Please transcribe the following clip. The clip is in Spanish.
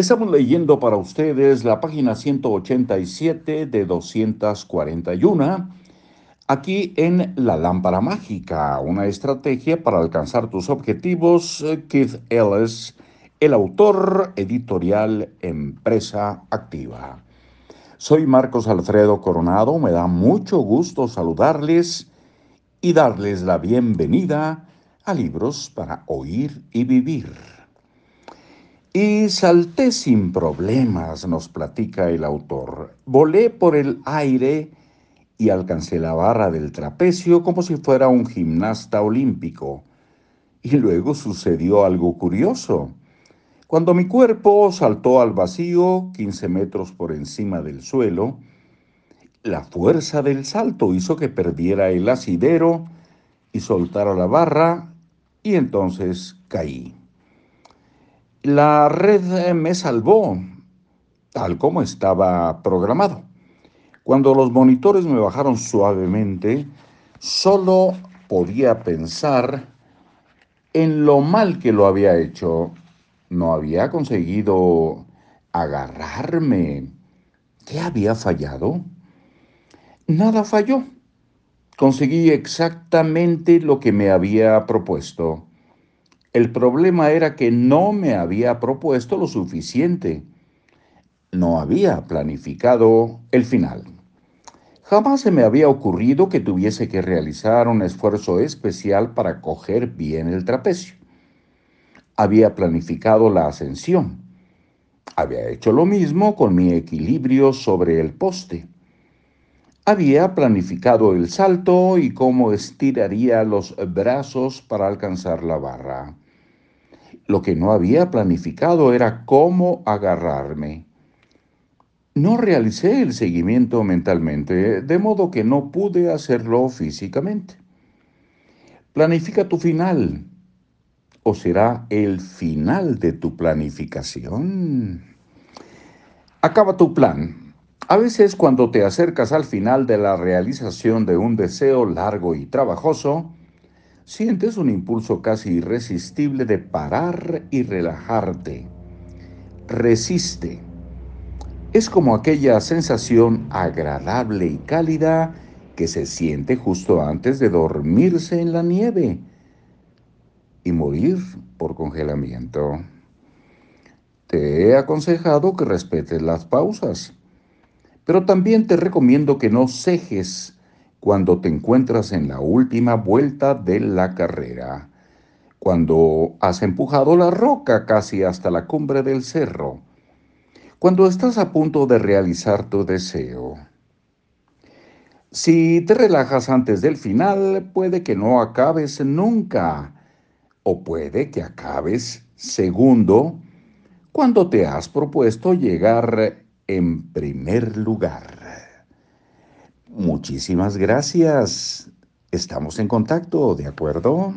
Estamos leyendo para ustedes la página 187 de 241, aquí en La Lámpara Mágica, una estrategia para alcanzar tus objetivos, Keith Ellis, el autor editorial Empresa Activa. Soy Marcos Alfredo Coronado, me da mucho gusto saludarles y darles la bienvenida a Libros para Oír y Vivir. Y salté sin problemas, nos platica el autor. Volé por el aire y alcancé la barra del trapecio como si fuera un gimnasta olímpico. Y luego sucedió algo curioso. Cuando mi cuerpo saltó al vacío, 15 metros por encima del suelo, la fuerza del salto hizo que perdiera el asidero y soltara la barra y entonces caí. La red me salvó, tal como estaba programado. Cuando los monitores me bajaron suavemente, solo podía pensar en lo mal que lo había hecho. No había conseguido agarrarme. ¿Qué había fallado? Nada falló. Conseguí exactamente lo que me había propuesto. El problema era que no me había propuesto lo suficiente. No había planificado el final. Jamás se me había ocurrido que tuviese que realizar un esfuerzo especial para coger bien el trapecio. Había planificado la ascensión. Había hecho lo mismo con mi equilibrio sobre el poste. Había planificado el salto y cómo estiraría los brazos para alcanzar la barra. Lo que no había planificado era cómo agarrarme. No realicé el seguimiento mentalmente, de modo que no pude hacerlo físicamente. Planifica tu final, o será el final de tu planificación. Acaba tu plan, a veces cuando te acercas al final de la realización de un deseo largo y trabajoso, sientes un impulso casi irresistible de parar y relajarte. Resiste. Es como aquella sensación agradable y cálida que se siente justo antes de dormirse en la nieve y morir por congelamiento. Te he aconsejado que respetes las pausas pero también te recomiendo que no cejes cuando te encuentras en la última vuelta de la carrera, cuando has empujado la roca casi hasta la cumbre del cerro, cuando estás a punto de realizar tu deseo. Si te relajas antes del final, puede que no acabes nunca, o puede que acabes segundo cuando te has propuesto llegar en primer lugar. Muchísimas gracias. Estamos en contacto, ¿de acuerdo?